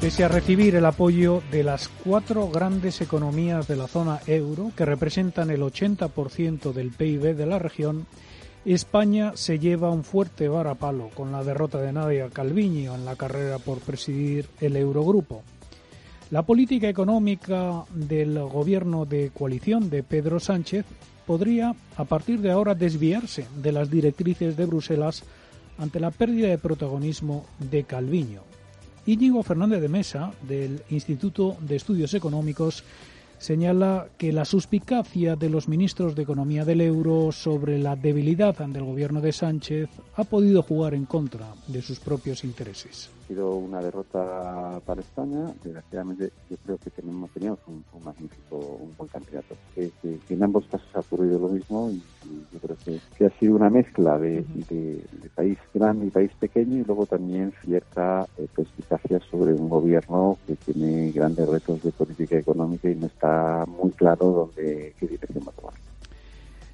Pese a recibir el apoyo de las cuatro grandes economías de la zona euro, que representan el 80% del PIB de la región, España se lleva un fuerte varapalo con la derrota de Nadia Calviño en la carrera por presidir el Eurogrupo. La política económica del gobierno de coalición de Pedro Sánchez podría, a partir de ahora, desviarse de las directrices de Bruselas ante la pérdida de protagonismo de Calviño. Íñigo Fernández de Mesa, del Instituto de Estudios Económicos, señala que la suspicacia de los ministros de Economía del euro sobre la debilidad del gobierno de Sánchez ha podido jugar en contra de sus propios intereses sido una derrota para España. Desgraciadamente, yo creo que tenemos, teníamos un, magnífico, un buen candidato. Que, en ambos casos ha ocurrido lo mismo y, yo creo que, ha sido una mezcla de, país grande y país pequeño y luego también cierta eh, perspicacia sobre un gobierno que tiene grandes retos de política económica y no está muy claro dónde, qué dirección va a tomar.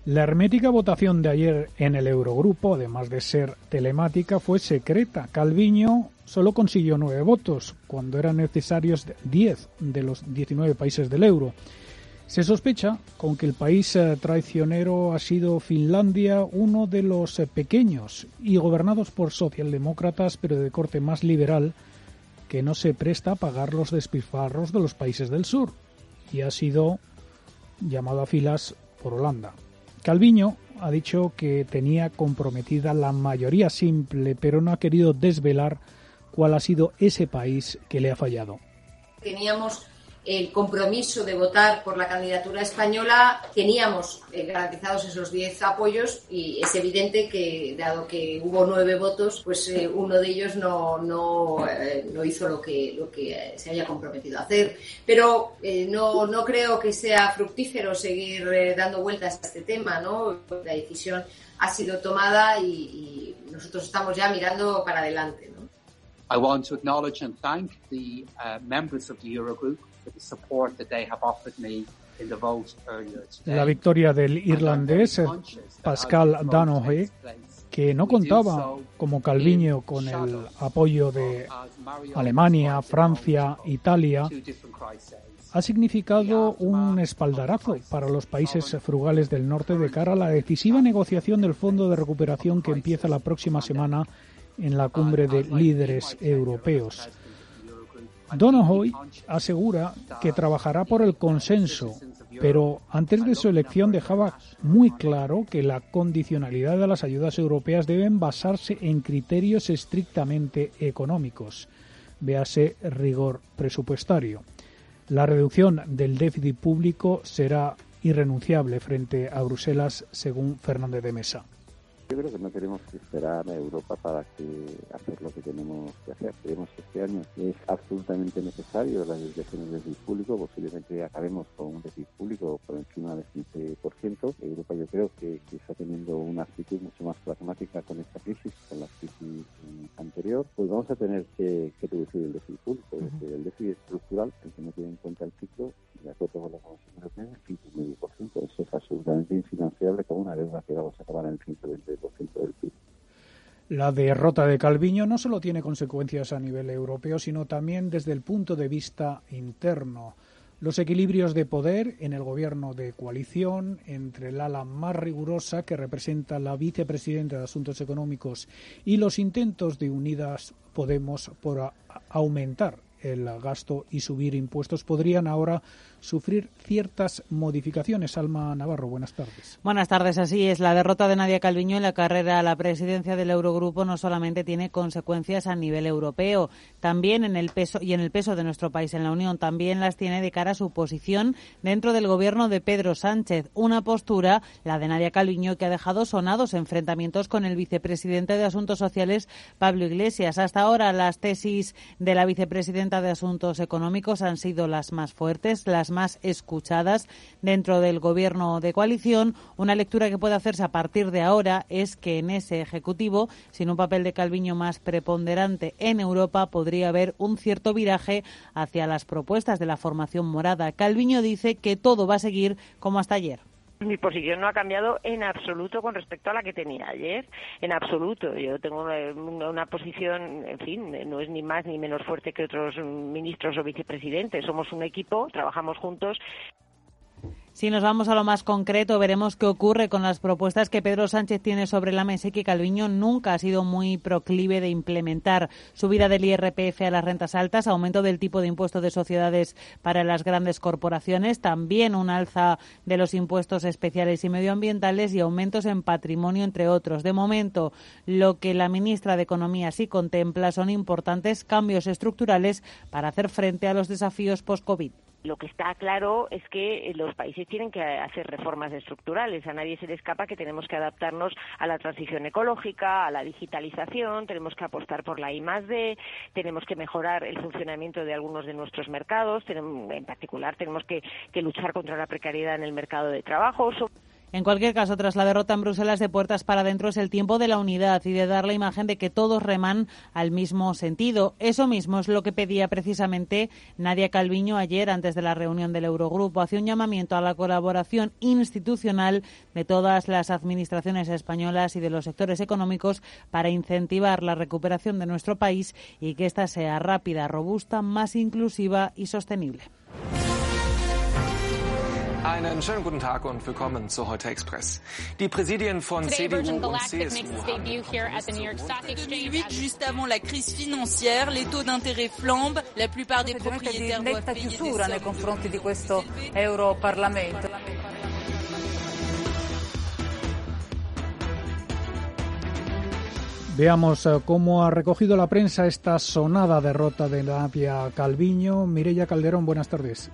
La hermética votación de ayer en el Eurogrupo, además de ser telemática, fue secreta. Calviño solo consiguió nueve votos, cuando eran necesarios diez de los 19 países del euro. Se sospecha con que el país eh, traicionero ha sido Finlandia, uno de los eh, pequeños y gobernados por socialdemócratas, pero de corte más liberal, que no se presta a pagar los despilfarros de los países del sur, y ha sido llamado a filas por Holanda. Calviño ha dicho que tenía comprometida la mayoría simple, pero no ha querido desvelar cuál ha sido ese país que le ha fallado. El compromiso de votar por la candidatura española, teníamos eh, garantizados esos 10 apoyos y es evidente que, dado que hubo nueve votos, pues eh, uno de ellos no, no, eh, no, hizo lo que, lo que se haya comprometido a hacer. Pero no, no creo que sea fructífero seguir dando vueltas a este tema, ¿no? La decisión ha sido tomada y, y nosotros estamos ya mirando para adelante, ¿no? I want to acknowledge and thank the uh, members of the Eurogroup la victoria del irlandés Pascal Danohe, que no contaba como Calviño con el apoyo de Alemania, Francia, Italia, ha significado un espaldarazo para los países frugales del norte de cara a la decisiva negociación del Fondo de Recuperación que empieza la próxima semana en la cumbre de líderes europeos. Donohoy asegura que trabajará por el consenso, pero antes de su elección dejaba muy claro que la condicionalidad de las ayudas europeas deben basarse en criterios estrictamente económicos, véase rigor presupuestario. La reducción del déficit público será irrenunciable frente a Bruselas, según Fernández de Mesa. Yo creo que no tenemos que esperar a Europa para que hacer lo que tenemos que hacer. Creemos que este año es absolutamente necesario las desviaciones del déficit público. Posiblemente acabemos con un déficit público por encima del 15%. Europa yo creo que, está teniendo una actitud mucho más pragmática con esta crisis, con la crisis anterior. Pues vamos a tener que, reducir el déficit público. El déficit estructural, el que no tiene en cuenta el ciclo, de acuerdo con la Comisión Europea, es 5,5%. Eso es absolutamente infinanciable con una deuda que vamos a acabar en el 120 la derrota de Calviño no solo tiene consecuencias a nivel europeo, sino también desde el punto de vista interno. Los equilibrios de poder en el gobierno de coalición entre el ala más rigurosa que representa la vicepresidenta de Asuntos Económicos y los intentos de Unidas Podemos por aumentar el gasto y subir impuestos podrían ahora sufrir ciertas modificaciones. Alma Navarro, buenas tardes. Buenas tardes, así es. La derrota de Nadia Calviño en la carrera a la presidencia del Eurogrupo no solamente tiene consecuencias a nivel europeo, también en el peso y en el peso de nuestro país en la Unión, también las tiene de cara a su posición dentro del gobierno de Pedro Sánchez. Una postura, la de Nadia Calviño, que ha dejado sonados enfrentamientos con el vicepresidente de Asuntos Sociales, Pablo Iglesias. Hasta ahora las tesis de la vicepresidenta de Asuntos Económicos han sido las más fuertes, las más escuchadas dentro del gobierno de coalición. Una lectura que puede hacerse a partir de ahora es que en ese Ejecutivo, sin un papel de Calviño más preponderante en Europa, podría haber un cierto viraje hacia las propuestas de la formación morada. Calviño dice que todo va a seguir como hasta ayer. Mi posición no ha cambiado en absoluto con respecto a la que tenía ayer, en absoluto. Yo tengo una, posición, en fin, no es ni más ni menos fuerte que otros ministros o vicepresidentes. Somos un equipo, trabajamos juntos. Si nos vamos a lo más concreto, veremos qué ocurre con las propuestas que Pedro Sánchez tiene sobre la mesa que Calviño nunca ha sido muy proclive de implementar. Subida del IRPF a las rentas altas, aumento del tipo de impuesto de sociedades para las grandes corporaciones, también un alza de los impuestos especiales y medioambientales y aumentos en patrimonio, entre otros. De momento, lo que la ministra de Economía sí contempla son importantes cambios estructurales para hacer frente a los desafíos post-COVID. Lo que está claro es que los países tienen que hacer reformas estructurales. A nadie se le escapa que tenemos que adaptarnos a la transición ecológica, a la digitalización, tenemos que apostar por la I D, tenemos que mejorar el funcionamiento de algunos de nuestros mercados, en particular tenemos que luchar contra la precariedad en el mercado de trabajo. En cualquier caso, tras la derrota en Bruselas de puertas para adentro es el tiempo de la unidad y de dar la imagen de que todos reman al mismo sentido. Eso mismo es lo que pedía precisamente Nadia Calviño ayer antes de la reunión del Eurogrupo. Hacía un llamamiento a la colaboración institucional de todas las administraciones españolas y de los sectores económicos para incentivar la recuperación de nuestro país y que ésta sea rápida, robusta, más inclusiva y sostenible. Einen schönen guten Tag und willkommen zu Heute Express. Die Präsidien von CDU und CSU juste avant la crise financière, les taux d'intérêt flambent, la plupart des propriétaires doivent payer chiusura nei confronti di questo Europarlamento. Veamos eh, cómo ha recogido la prensa esta sonada derrota de Nadia Calviño. Mireya Calderón, buenas tardes.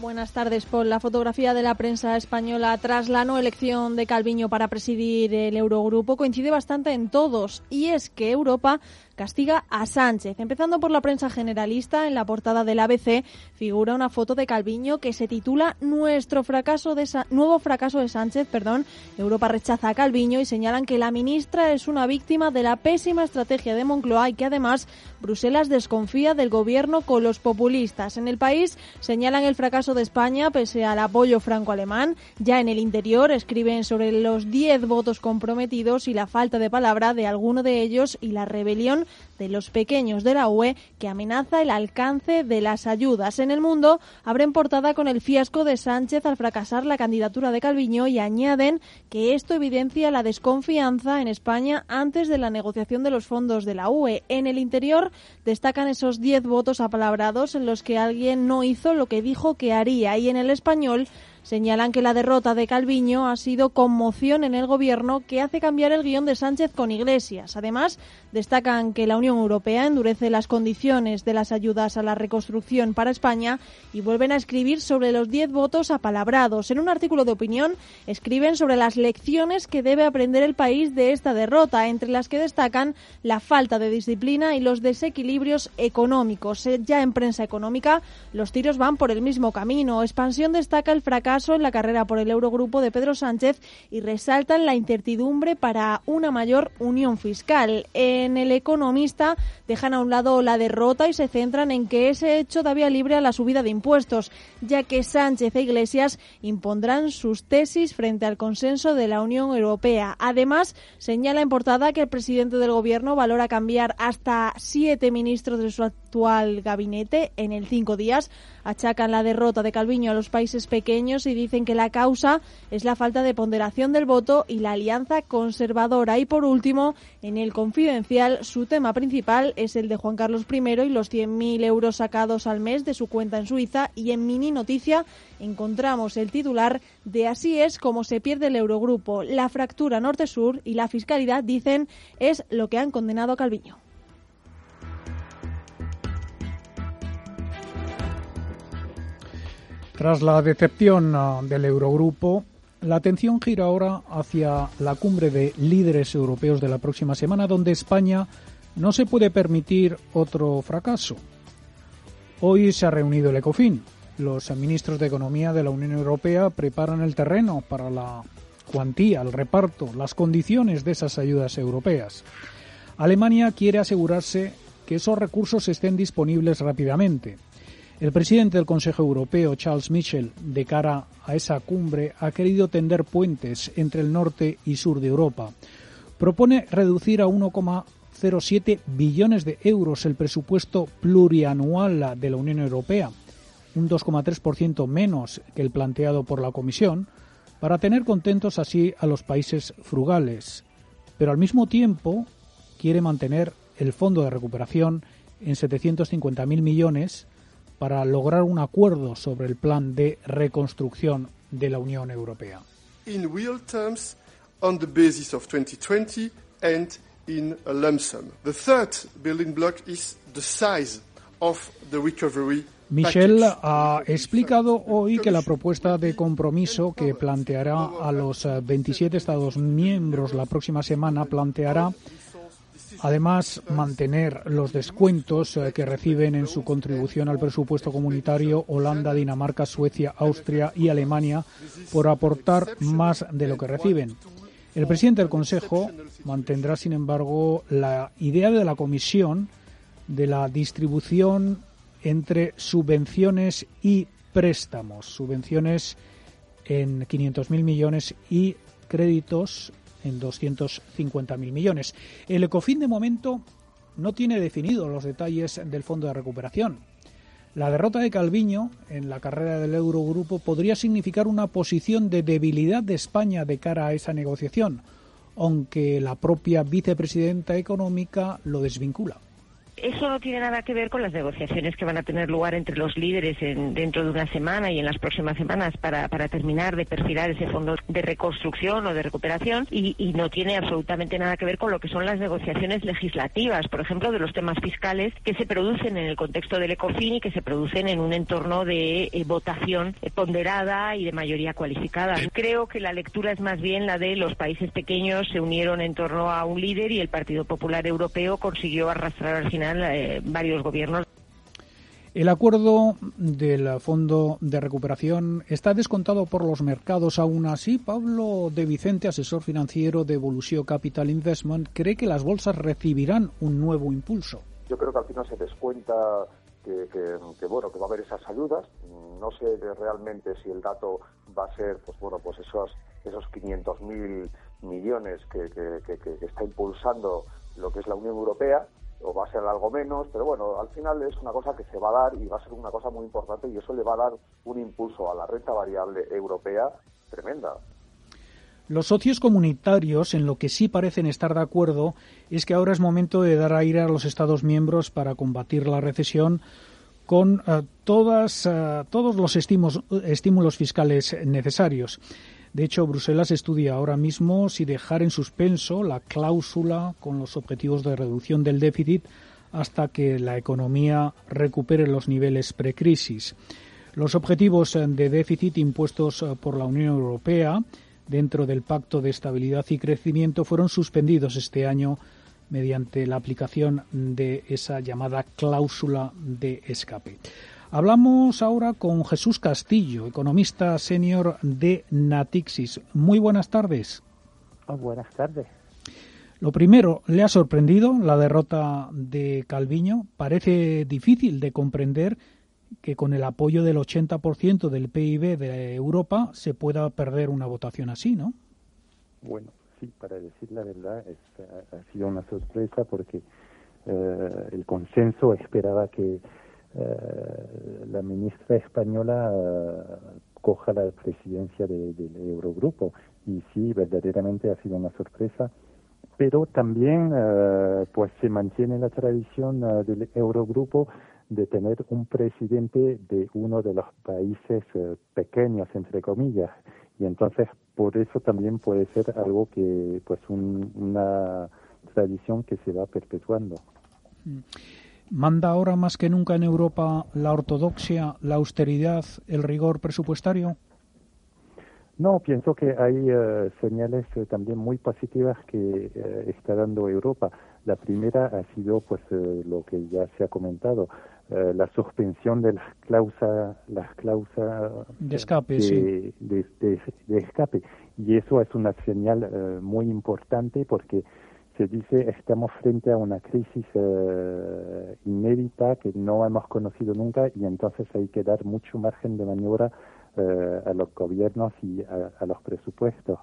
Buenas tardes, Paul. La fotografía de la prensa española tras la no elección de Calviño para presidir el Eurogrupo coincide bastante en todos, y es que Europa castiga a Sánchez. Empezando por la prensa generalista, en la portada del ABC figura una foto de Calviño que se titula Nuestro fracaso de nuevo fracaso de Sánchez, perdón. Europa rechaza a Calviño y señalan que la ministra es una víctima de la pésima estrategia de Moncloa y que además Bruselas desconfía del gobierno con los populistas. En el país señalan el fracaso de España pese al apoyo franco-alemán. Ya en el interior escriben sobre los 10 votos comprometidos y la falta de palabra de alguno de ellos y la rebelión de los pequeños de la UE que amenaza el alcance de las ayudas. En el mundo abren portada con el fiasco de Sánchez al fracasar la candidatura de Calviño y añaden que esto evidencia la desconfianza en España antes de la negociación de los fondos de la UE. En el interior destacan esos 10 votos apalabrados en los que alguien no hizo lo que dijo que haría y en el español señalan que la derrota de Calviño ha sido conmoción en el gobierno que hace cambiar el guion de Sánchez con Iglesias. Además, destacan que la Unión Europea endurece las condiciones de las ayudas a la reconstrucción para España y vuelven a escribir sobre los diez votos apalabrados. En un artículo de opinión escriben sobre las lecciones que debe aprender el país de esta derrota, entre las que destacan la falta de disciplina y los desequilibrios económicos. Ya en prensa económica, los tiros van por el mismo camino. Expansión destaca el fracaso en la carrera por el Eurogrupo de Pedro Sánchez y resaltan la incertidumbre para una mayor unión fiscal. En El Economista dejan a un lado la derrota y se centran en que ese hecho da vía libre a la subida de impuestos, ya que Sánchez e Iglesias impondrán sus tesis frente al consenso de la Unión Europea. Además, señala en portada que el presidente del Gobierno valora cambiar hasta siete ministros de su actual gabinete en el cinco días. Achacan la derrota de Calviño a los países pequeños y dicen que la causa es la falta de ponderación del voto y la alianza conservadora. Y por último, en el confidencial, su tema principal es el de Juan Carlos I y los 100.000 euros sacados al mes de su cuenta en Suiza. Y en Mini Noticia encontramos el titular de Así es como se pierde el Eurogrupo. La fractura norte-sur y la fiscalidad, dicen, es lo que han condenado a Calviño. Tras la decepción ah, del Eurogrupo, la atención gira ahora hacia la cumbre de líderes europeos de la próxima semana, donde España no se puede permitir otro fracaso. Hoy se ha reunido el ECOFIN. Los ministros de Economía de la Unión Europea preparan el terreno para la cuantía, el reparto, las condiciones de esas ayudas europeas. Alemania quiere asegurarse que esos recursos estén disponibles rápidamente. El presidente del Consejo Europeo, Charles Michel, de cara a esa cumbre, ha querido tender puentes entre el norte y sur de Europa. Propone reducir a 1,07 billones de euros el presupuesto plurianual de la Unión Europea, un 2,3% menos que el planteado por la Comisión, para tener contentos así a los países frugales. Pero al mismo tiempo quiere mantener el fondo de recuperación en 750.000 millones para lograr un acuerdo sobre el plan de reconstrucción de la Unión Europea. In real terms, on the basis of 2020 and in a lump sum. The third building block is the size of the recovery Michel ha explicado hoy que la propuesta de compromiso que planteará a los 27 Estados miembros la próxima semana planteará Además, mantener los descuentos eh, que reciben en su contribución al presupuesto comunitario Holanda, Dinamarca, Suecia, Austria y Alemania por aportar más de lo que reciben. El presidente del Consejo mantendrá, sin embargo, la idea de la Comisión de la distribución entre subvenciones y préstamos, subvenciones en 500.000 millones y créditos en 250.000 millones. El ECOFIN de momento no tiene definidos los detalles del fondo de recuperación. La derrota de Calviño en la carrera del Eurogrupo podría significar una posición de debilidad de España de cara a esa negociación, aunque la propia vicepresidenta económica lo desvincula. Eso no tiene nada que ver con las negociaciones que van a tener lugar entre los líderes dentro de una semana y en las próximas semanas para, terminar de perfilar ese fondo de reconstrucción o de recuperación y, no tiene absolutamente nada que ver con lo que son las negociaciones legislativas, por ejemplo, de los temas fiscales que se producen en el contexto del ECOFIN y que se producen en un entorno de eh, votación eh, ponderada y de mayoría cualificada. Creo que la lectura es más bien la de los países pequeños se unieron en torno a un líder y el Partido Popular Europeo consiguió arrastrar al final eh, varios gobiernos. El acuerdo del Fondo de Recuperación está descontado por los mercados. Aún así, Pablo de Vicente, asesor financiero de Evolution Capital Investment, cree que las bolsas recibirán un nuevo impulso. Yo creo que al final se descuenta que, que, bueno que va a haber esas ayudas. No sé realmente si el dato va a ser pues bueno pues esos esos 500.000 millones que, que está impulsando lo que es la Unión Europea o va a ser algo menos, pero bueno, al final es una cosa que se va a dar y va a ser una cosa muy importante y eso le va a dar un impulso a la renta variable europea tremenda. Los socios comunitarios en lo que sí parecen estar de acuerdo es que ahora es momento de dar aire a los Estados miembros para combatir la recesión con eh, todas, eh, todos los estímulos fiscales necesarios. De hecho, Bruselas estudia ahora mismo si dejar en suspenso la cláusula con los objetivos de reducción del déficit hasta que la economía recupere los niveles precrisis. Los objetivos de déficit impuestos por la Unión Europea dentro del Pacto de Estabilidad y Crecimiento fueron suspendidos este año mediante la aplicación de esa llamada cláusula de escape. Hablamos ahora con Jesús Castillo, economista senior de Natixis. Muy buenas tardes. Oh, buenas tardes. Lo primero, ¿le ha sorprendido la derrota de Calviño? Parece difícil de comprender que con el apoyo del 80% del PIB de Europa se pueda perder una votación así, ¿no? Bueno, sí, para decir la verdad, ha sido una sorpresa porque eh, el consenso esperaba que la ministra española eh, coja la presidencia del Eurogrupo y sí, verdaderamente ha sido una sorpresa, pero también eh, pues se mantiene la tradición del Eurogrupo de tener un presidente de uno de los países pequeños, entre comillas, y entonces por eso también puede ser algo que, pues, una tradición que se va perpetuando. Mm. ¿Manda ahora más que nunca en Europa la ortodoxia, la austeridad, el rigor presupuestario? No, pienso que hay eh, señales eh, también muy positivas que eh, está dando Europa. La primera ha sido, pues, lo que ya se ha comentado, la suspensión de las cláusulas, las cláusulas de escape, sí. de, escape. Y eso es una señal muy importante porque se dice estamos frente a una crisis eh, inédita que no hemos conocido nunca y entonces hay que dar mucho margen de maniobra eh, a los gobiernos y a, los presupuestos.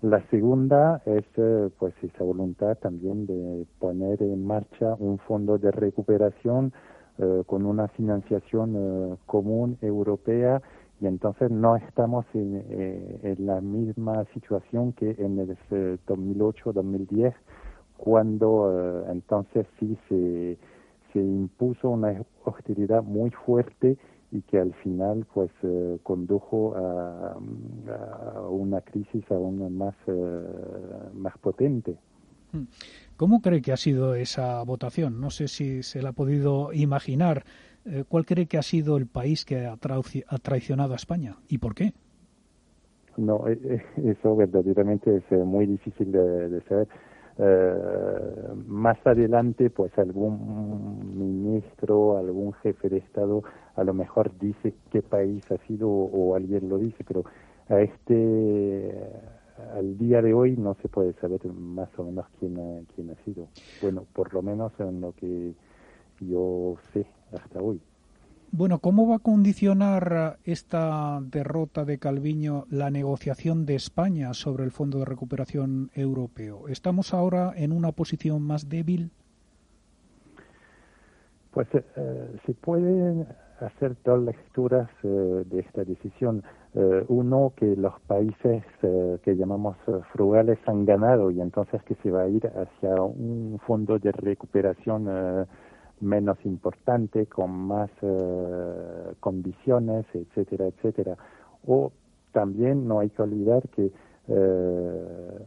La segunda es eh, pues esa voluntad también de poner en marcha un fondo de recuperación con una financiación común europea y entonces no estamos en, la misma situación que en el 2008-2010 cuando eh, entonces sí se, se impuso una hostilidad muy fuerte y que al final pues eh, condujo a, una crisis aún más, eh, más potente. Hmm. ¿Cómo cree que ha sido esa votación? No sé si se la ha podido imaginar. ¿Cuál cree que ha sido el país que ha, traicionado a España y por qué? No, eso verdaderamente es muy difícil de, de saber. Eh, más adelante, pues algún ministro, algún jefe de Estado a lo mejor dice qué país ha sido o, alguien lo dice, pero a este al día de hoy no se puede saber más o menos quién ha, quién ha sido. Bueno, por lo menos en lo que yo sé hasta hoy. Bueno, ¿cómo va a condicionar esta derrota de Calviño la negociación de España sobre el Fondo de Recuperación Europeo? ¿Estamos ahora en una posición más débil? Pues eh, se pueden hacer dos lecturas eh, de esta decisión. Eh, uno, que los países que llamamos frugales han ganado y entonces que se va a ir hacia un fondo de recuperación menos importante, con más eh, condiciones, etcétera, etcétera. O también no hay que olvidar que eh,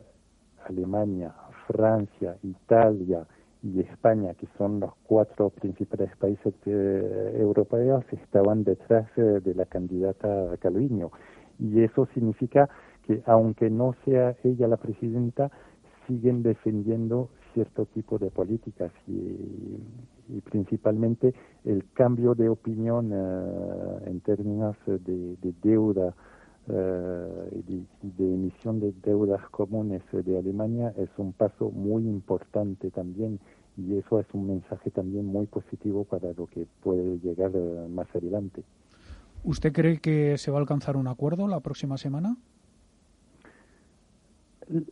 Alemania, Francia, Italia y España, que son los cuatro principales países eh, europeos, estaban detrás de la candidata Calviño. Y eso significa que aunque no sea ella la presidenta, siguen defendiendo cierto tipo de políticas y, principalmente el cambio de opinión eh, en términos de, deuda eh, y de, emisión de deudas comunes de Alemania es un paso muy importante también y eso es un mensaje también muy positivo para lo que puede llegar eh, más adelante. ¿Usted cree que se va a alcanzar un acuerdo la próxima semana?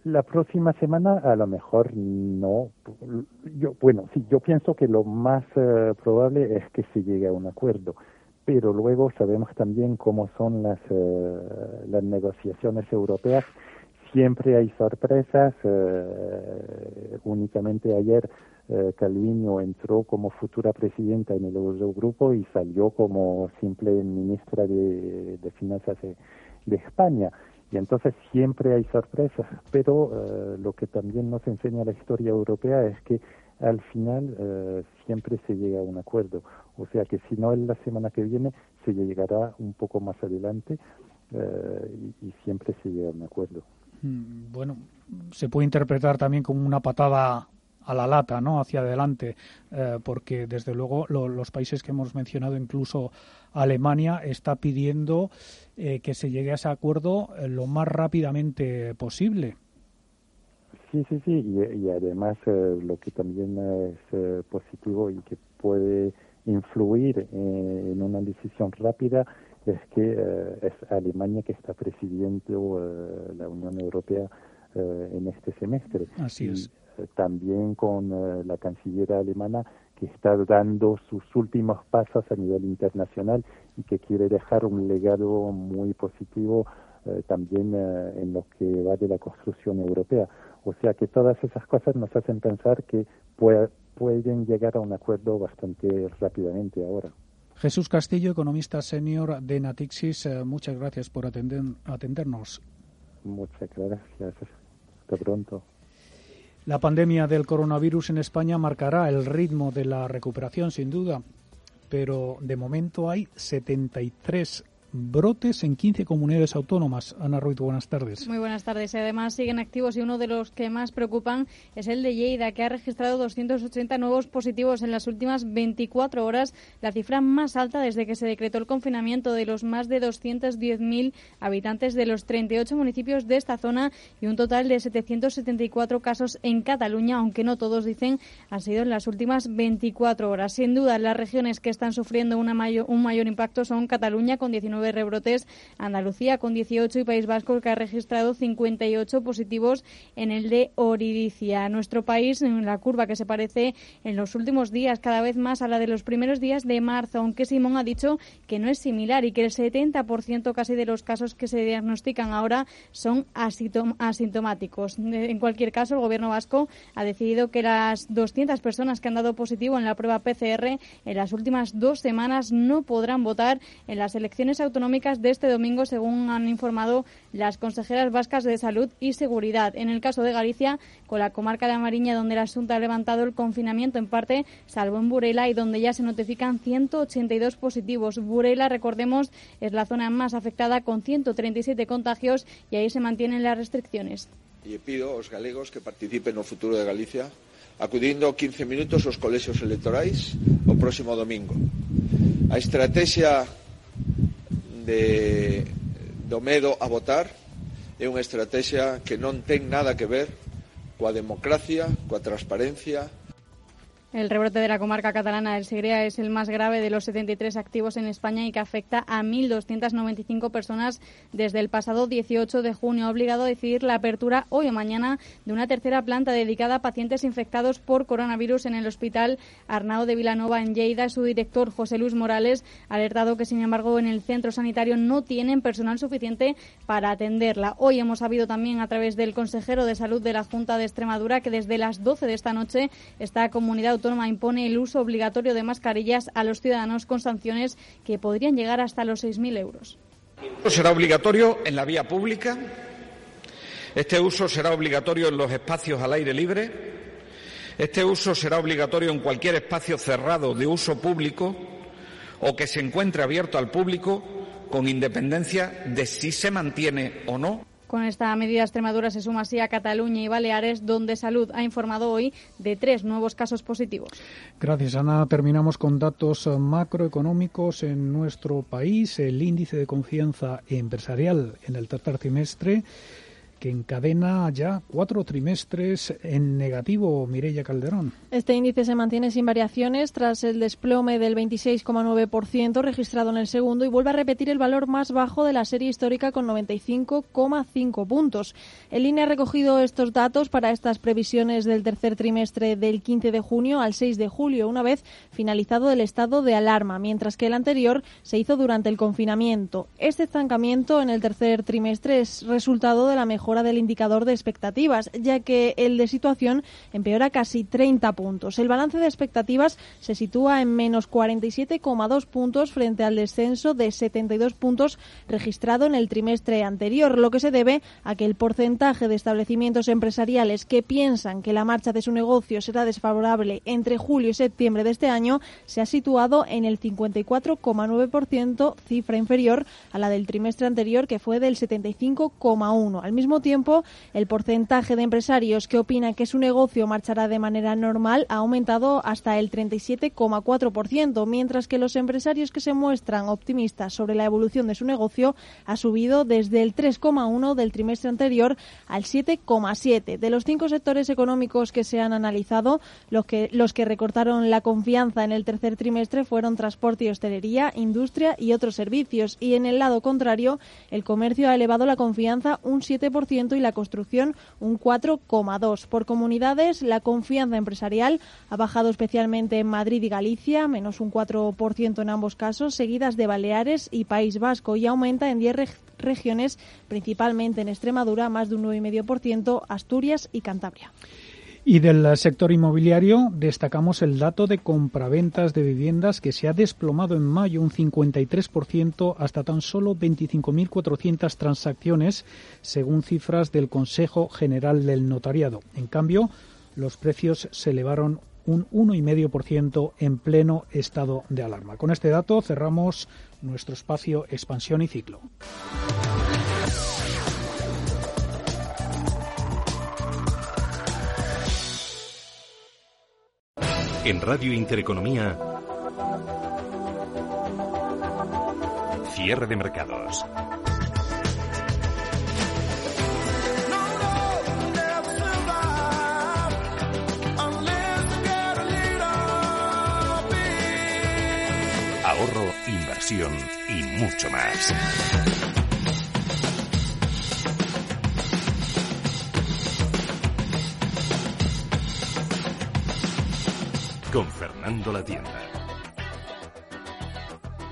La próxima semana a lo mejor no. Yo, bueno, sí, yo pienso que lo más eh, probable es que se llegue a un acuerdo, pero luego sabemos también cómo son las, eh, las negociaciones europeas. Siempre hay sorpresas. Eh, únicamente ayer Calviño entró como futura presidenta en el Eurogrupo y salió como simple ministra de, Finanzas de España y entonces siempre hay sorpresas, pero eh, lo que también nos enseña la historia europea es que al final eh, siempre se llega a un acuerdo. O sea que si no es la semana que viene, se llegará un poco más adelante eh, y, siempre se llega a un acuerdo. Mm, bueno, se puede interpretar también como una patada a la lata, ¿no? Hacia adelante, eh, porque desde luego los países que hemos mencionado, incluso Alemania, está pidiendo eh, que se llegue a ese acuerdo eh, lo más rápidamente posible. Sí, sí, sí, y, además lo que también es positivo y que puede influir en una decisión rápida es que es Alemania que está presidiendo la Unión Europea en este semestre. Así es también con eh, la canciller alemana que está dando sus últimos pasos a nivel internacional y que quiere dejar un legado muy positivo eh, también eh, en lo que va de la construcción europea. O sea que todas esas cosas nos hacen pensar que pueden llegar a un acuerdo bastante rápidamente ahora. Jesús Castillo, economista senior de Natixis, muchas gracias por atender, atendernos. Muchas gracias. Hasta pronto. La pandemia del coronavirus en España marcará el ritmo de la recuperación, sin duda, pero de momento hay 73 brotes en 15 comunidades autónomas. Ana Ruiz, buenas tardes. Muy buenas tardes. Además, siguen activos y uno de los que más preocupan es el de Lleida, que ha registrado 280 nuevos positivos en las últimas 24 horas, la cifra más alta desde que se decretó el confinamiento de los más de 210.000 habitantes de los 38 municipios de esta zona y un total de 774 casos en Cataluña, aunque no todos dicen han sido en las últimas 24 horas. Sin duda, las regiones que están sufriendo un mayor impacto son Cataluña con 19 rebrotes, Andalucía con 18 y País Vasco que ha registrado 58 positivos en el de Oridicia. Nuestro país, en la curva que se parece en los últimos días cada vez más a la de los primeros días de marzo, aunque Simón ha dicho que no es similar y que el 70% casi de los casos que se diagnostican ahora son asintomáticos. En cualquier caso, el Gobierno vasco ha decidido que las 200 personas que han dado positivo en la prueba PCR en las últimas dos semanas no podrán votar en las elecciones de este domingo, según han informado las consejeras vascas de Salud y Seguridad. En el caso de Galicia, con la comarca de Amariña, donde la Asunta ha levantado el confinamiento en parte, salvo en Burela, y donde ya se notifican 182 positivos. Burela, recordemos, es la zona más afectada con 137 contagios y ahí se mantienen las restricciones. Y pido aos galegos que participen no futuro de Galicia acudindo 15 minutos aos colexios electorais o próximo domingo. A estrategia de, do medo a votar é unha estrategia que non ten nada que ver coa democracia, coa transparencia, el rebrote de la comarca catalana del Segrea es el más grave de los 73 activos en España y que afecta a 1.295 personas desde el pasado 18 de junio. Ha obligado a decidir la apertura hoy o mañana de una tercera planta dedicada a pacientes infectados por coronavirus en el hospital Arnao de Vilanova en Lleida. Su director, José Luis Morales, ha alertado que, sin embargo, en el centro sanitario no tienen personal suficiente para atenderla. Hoy hemos sabido también a través del consejero de salud de la Junta de Extremadura que desde las 12 de esta noche esta comunidad autónoma impone el uso obligatorio de mascarillas a los ciudadanos con sanciones que podrían llegar hasta los 6.000 euros. Será obligatorio en la vía pública. Este uso será obligatorio en los espacios al aire libre. Este uso será obligatorio en cualquier espacio cerrado de uso público o que se encuentre abierto al público con independencia de si se mantiene o no con esta medida, Extremadura se suma así a Cataluña y Baleares, donde Salud ha informado hoy de tres nuevos casos positivos. Gracias, Ana. Terminamos con datos macroeconómicos en nuestro país. El índice de confianza empresarial en el tercer trimestre que encadena ya cuatro trimestres en negativo, Mireya Calderón. Este índice se mantiene sin variaciones tras el desplome del 26,9% registrado en el segundo y vuelve a repetir el valor más bajo de la serie histórica con 95,5 puntos. El INE ha recogido estos datos para estas previsiones del tercer trimestre del 15 de junio al 6 de julio, una vez finalizado el estado de alarma, mientras que el anterior se hizo durante el confinamiento. Este estancamiento en el tercer trimestre es resultado de la mejora del indicador de expectativas, ya que el de situación empeora casi 30 puntos. El balance de expectativas se sitúa en menos 47,2 puntos frente al descenso de 72 puntos registrado en el trimestre anterior, lo que se debe a que el porcentaje de establecimientos empresariales que piensan que la marcha de su negocio será desfavorable entre julio y septiembre de este año se ha situado en el 54,9%, cifra inferior a la del trimestre anterior que fue del 75,1. Al mismo tiempo, el porcentaje de empresarios que opinan que su negocio marchará de manera normal ha aumentado hasta el 37,4%, mientras que los empresarios que se muestran optimistas sobre la evolución de su negocio ha subido desde el 3,1 del trimestre anterior al 7,7. De los cinco sectores económicos que se han analizado, los que, los que recortaron la confianza en el tercer trimestre fueron transporte y hostelería, industria y otros servicios. Y en el lado contrario, el comercio ha elevado la confianza un 7% y la construcción un 4,2%. Por comunidades, la confianza empresarial ha bajado especialmente en Madrid y Galicia, menos un 4% en ambos casos, seguidas de Baleares y País Vasco, y aumenta en 10 regiones, principalmente en Extremadura, más de un 9,5%, Asturias y Cantabria. Y del sector inmobiliario destacamos el dato de compraventas de viviendas que se ha desplomado en mayo un 53% hasta tan solo 25.400 transacciones, según cifras del Consejo General del Notariado. En cambio, los precios se elevaron un 1,5% en pleno estado de alarma. Con este dato cerramos nuestro espacio expansión y ciclo. En Radio Intereconomía, cierre de mercados. ahorro, inversión y mucho más. Con Fernando La Tienda.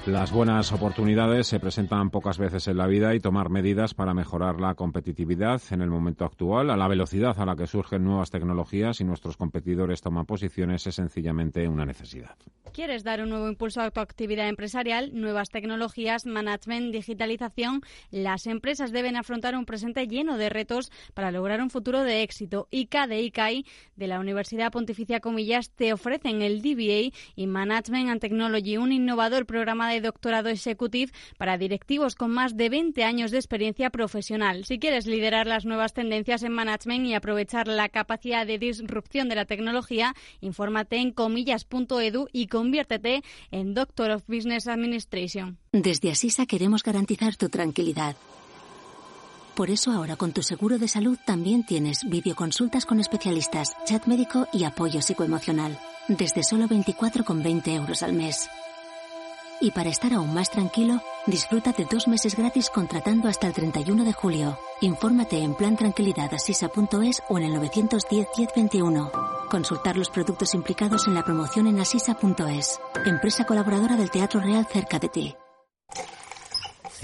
Las buenas oportunidades se presentan pocas veces en la vida y tomar medidas para mejorar la competitividad en el momento actual, a la velocidad a la que surgen nuevas tecnologías y nuestros competidores toman posiciones es sencillamente una necesidad. ¿Quieres dar un nuevo impulso a tu actividad empresarial? Nuevas tecnologías, management, digitalización. Las empresas deben afrontar un presente lleno de retos para lograr un futuro de éxito. ICA de ICAI de la Universidad Pontificia Comillas te ofrecen el DBA y Management and Technology, un innovador programa doctorado executive para directivos con más de 20 años de experiencia profesional. Si quieres liderar las nuevas tendencias en management y aprovechar la capacidad de disrupción de la tecnología, infórmate en comillas.edu y conviértete en Doctor of Business Administration. Desde Asisa queremos garantizar tu tranquilidad. Por eso ahora con tu seguro de salud también tienes videoconsultas con especialistas, chat médico y apoyo psicoemocional. Desde solo 24,20 euros al mes. Y para estar aún más tranquilo, disfruta de dos meses gratis contratando hasta el 31 de julio. Infórmate en plantranquilidadasisa.es o en el 910 1021. Consultar los productos implicados en la promoción en asisa.es. Empresa colaboradora del Teatro Real cerca de ti.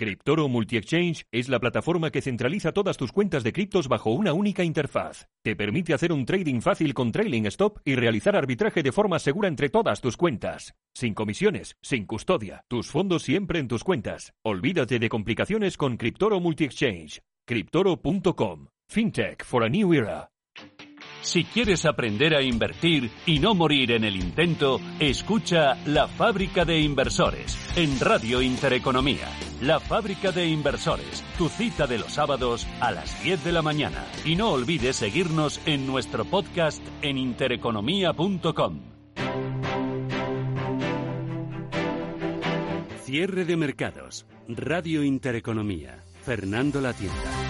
Cryptoro Multi-Exchange es la plataforma que centraliza todas tus cuentas de criptos bajo una única interfaz. Te permite hacer un trading fácil con trailing stop y realizar arbitraje de forma segura entre todas tus cuentas. Sin comisiones, sin custodia, tus fondos siempre en tus cuentas. Olvídate de complicaciones con Cryptoro Multi-Exchange. Cryptoro.com. FinTech for a New Era. Si quieres aprender a invertir y no morir en el intento, escucha La Fábrica de Inversores en Radio Intereconomía. La Fábrica de Inversores, tu cita de los sábados a las 10 de la mañana. Y no olvides seguirnos en nuestro podcast en intereconomía.com. Cierre de mercados. Radio Intereconomía. Fernando La Tienda.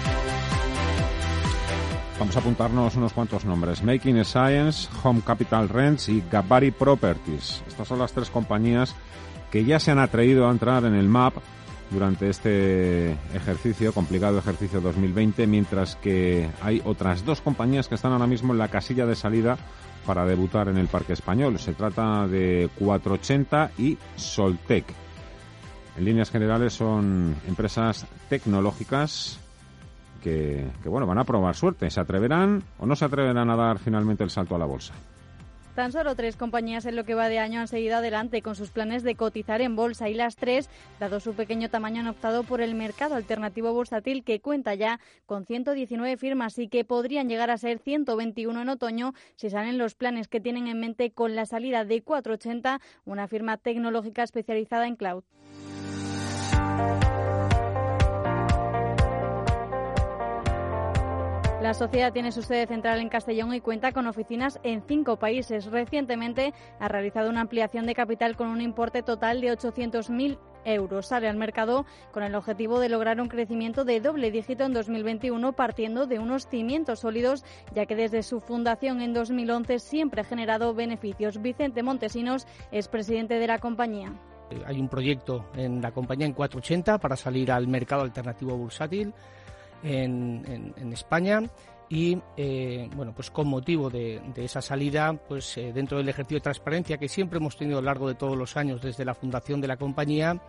Vamos a apuntarnos unos cuantos nombres. Making Science, Home Capital Rents y Gabari Properties. Estas son las tres compañías que ya se han atrevido a entrar en el MAP durante este ejercicio, complicado ejercicio 2020, mientras que hay otras dos compañías que están ahora mismo en la casilla de salida para debutar en el parque español. Se trata de 480 y Soltec. En líneas generales son empresas tecnológicas que, bueno, van a probar suerte. ¿Se atreverán o no se atreverán a dar finalmente el salto a la bolsa? Tan solo tres compañías en lo que va de año han seguido adelante con sus planes de cotizar en bolsa y las tres, dado su pequeño tamaño, han optado por el mercado alternativo bursátil que cuenta ya con 119 firmas y que podrían llegar a ser 121 en otoño si salen los planes que tienen en mente con la salida de 480, una firma tecnológica especializada en cloud. La sociedad tiene su sede central en Castellón y cuenta con oficinas en cinco países. Recientemente ha realizado una ampliación de capital con un importe total de 800.000 euros. Sale al mercado con el objetivo de lograr un crecimiento de doble dígito en 2021 partiendo de unos cimientos sólidos, ya que desde su fundación en 2011 siempre ha generado beneficios. Vicente Montesinos es presidente de la compañía. Hay un proyecto en la compañía en 480 para salir al mercado alternativo bursátil en, España y eh, bueno pues con motivo de, esa salida pues eh, dentro del ejercicio de transparencia que siempre hemos tenido a lo largo de todos los años desde la fundación de la compañía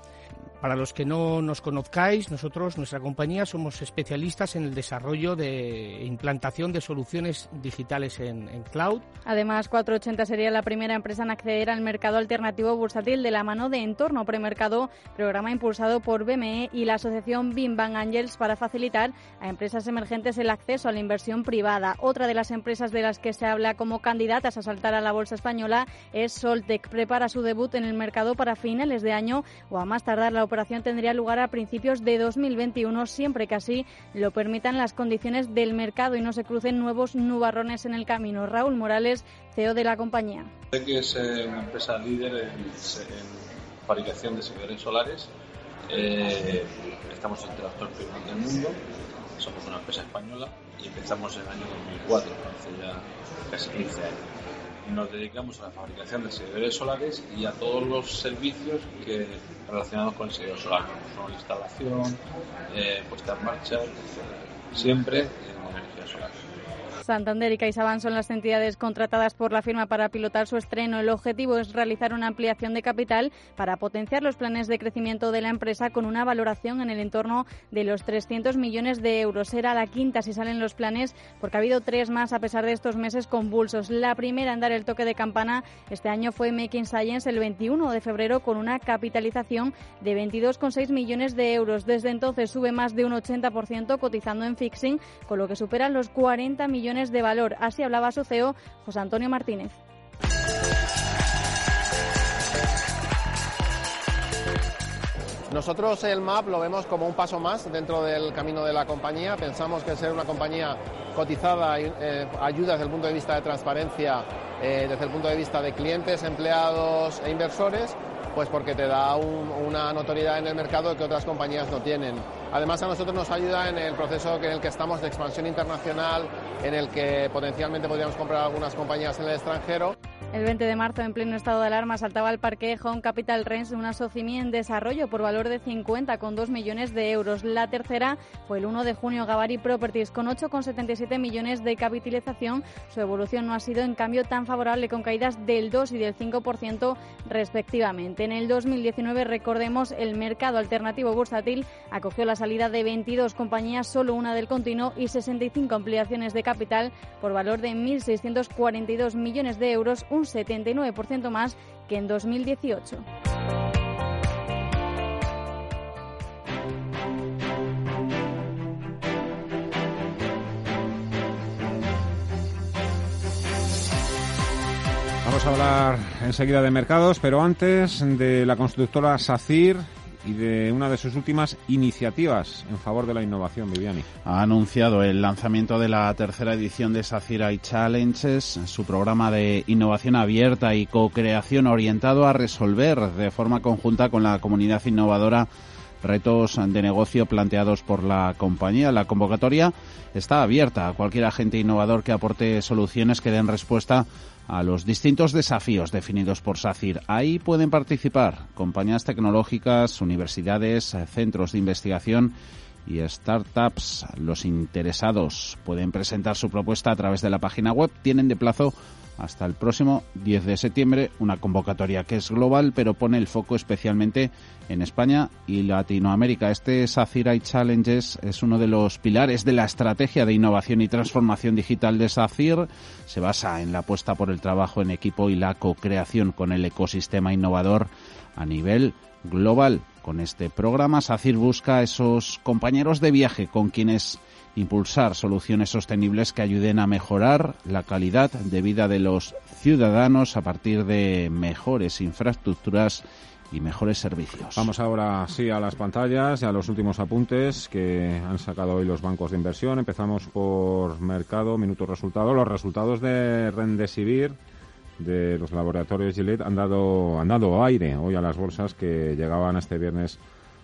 para los que no nos conozcáis, nosotros, nuestra compañía, somos especialistas en el desarrollo de implantación de soluciones digitales en, cloud. Además, 480 sería la primera empresa en acceder al mercado alternativo bursátil de la mano de Entorno Premercado, programa impulsado por BME y la asociación Bim Bang Angels para facilitar a empresas emergentes el acceso a la inversión privada. Otra de las empresas de las que se habla como candidatas a saltar a la bolsa española es Soltec. Prepara su debut en el mercado para finales de año o a más tardar la operación tendría lugar a principios de 2021, siempre que así lo permitan las condiciones del mercado y no se crucen nuevos nubarrones en el camino. Raúl Morales, CEO de la compañía. es eh, una empresa líder en, fabricación de servidores solares. Eh, estamos entre los top del mundo. Somos una empresa española y empezamos en el año 2004, hace ya casi 15 años nos dedicamos a la fabricación de servidores solares y a todos los servicios que relacionados con el servidor solar, como son instalación, eh, puesta en marcha, siempre en energía solar. Santander y CaixaBank son las entidades contratadas por la firma para pilotar su estreno. El objetivo es realizar una ampliación de capital para potenciar los planes de crecimiento de la empresa con una valoración en el entorno de los 300 millones de euros. Será la quinta si salen los planes porque ha habido tres más a pesar de estos meses convulsos. La primera en dar el toque de campana este año fue Making Science el 21 de febrero con una capitalización de 22,6 millones de euros. Desde entonces sube más de un 80% cotizando en fixing, con lo que superan los 40 millones de valor. Así hablaba su CEO, José Antonio Martínez. Nosotros el MAP lo vemos como un paso más dentro del camino de la compañía. Pensamos que ser una compañía cotizada eh, ayuda desde el punto de vista de transparencia, eh, desde el punto de vista de clientes, empleados e inversores, pues porque te da una notoriedad en el mercado que otras compañías no tienen. Además a nosotros nos ayuda en el proceso en el que estamos de expansión internacional, en el que potencialmente podríamos comprar algunas compañías en el extranjero. El 20 de marzo, en pleno estado de alarma, saltaba al parque Home Capital Rents una socimi en desarrollo por valor de 50,2 millones de euros. La tercera fue el 1 de junio, Gabari Properties, con 8,77 millones de capitalización. Su evolución no ha sido, en cambio, tan favorable, con caídas del 2 y del 5% respectivamente. En el 2019, recordemos, el mercado alternativo bursátil acogió la salida de 22 compañías, solo una del continuo, y 65 ampliaciones de capital por valor de 1.642 millones de euros, un 79% más que en 2018. Vamos a hablar enseguida de mercados, pero antes de la constructora SACIR y de una de sus últimas iniciativas en favor de la innovación, Viviani. Ha anunciado el lanzamiento de la tercera edición de Sacira y Challenges, su programa de innovación abierta y co-creación orientado a resolver de forma conjunta con la comunidad innovadora retos de negocio planteados por la compañía. La convocatoria está abierta a cualquier agente innovador que aporte soluciones que den respuesta a los distintos desafíos definidos por SACIR. Ahí pueden participar compañías tecnológicas, universidades, centros de investigación y startups. Los interesados pueden presentar su propuesta a través de la página web. Tienen de plazo hasta el próximo 10 de septiembre, una convocatoria que es global, pero pone el foco especialmente en España y Latinoamérica. Este SACIR Challenges es uno de los pilares de la estrategia de innovación y transformación digital de SACIR. Se basa en la apuesta por el trabajo en equipo y la co-creación con el ecosistema innovador a nivel global. Con este programa, SACIR busca esos compañeros de viaje con quienes impulsar soluciones sostenibles que ayuden a mejorar la calidad de vida de los ciudadanos a partir de mejores infraestructuras y mejores servicios. Vamos ahora sí a las pantallas y a los últimos apuntes que han sacado hoy los bancos de inversión. Empezamos por mercado, minuto resultado. Los resultados de Rendesivir de los laboratorios Gillette han dado, han dado aire hoy a las bolsas que llegaban este viernes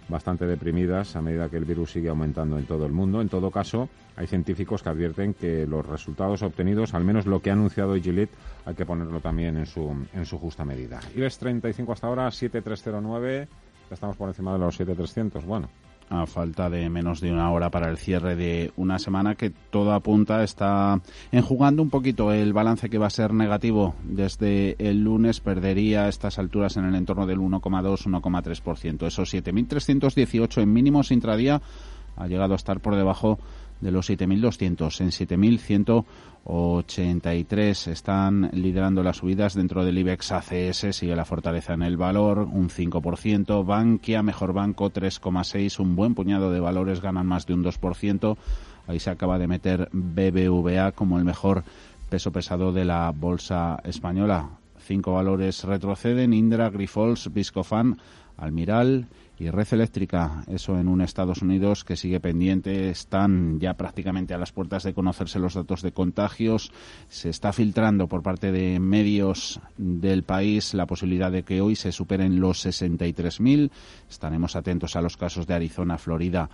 bastante deprimidas a medida que el virus sigue aumentando en todo el mundo. En todo caso, hay científicos que advierten que los resultados obtenidos, al menos lo que ha anunciado Gillette, hay que ponerlo también en su, en su justa medida. IBEX 35 hasta ahora, 7309, estamos por encima de los 7300. Bueno, a falta de menos de una hora para el cierre de una semana que todo apunta está enjugando un poquito el balance que va a ser negativo desde el lunes perdería estas alturas en el entorno del 1,2-1,3%. Esos 7.318 en mínimos intradía ha llegado a estar por debajo de los 7.200 en 7.183 están liderando las subidas. Dentro del IBEX ACS sigue la fortaleza en el valor un 5% Bankia mejor banco 3,6 un buen puñado de valores ganan más de un 2% ahí se acaba de meter BBVA como el mejor peso pesado de la bolsa española. Cinco valores retroceden. Indra Grifols Viscofan Almiral y Red Eléctrica, eso en un Estados Unidos que sigue pendiente, están ya prácticamente a las puertas de conocerse los datos de contagios, se está filtrando por parte de medios del país la posibilidad de que hoy se superen los 63.000, estaremos atentos a los casos de Arizona, Florida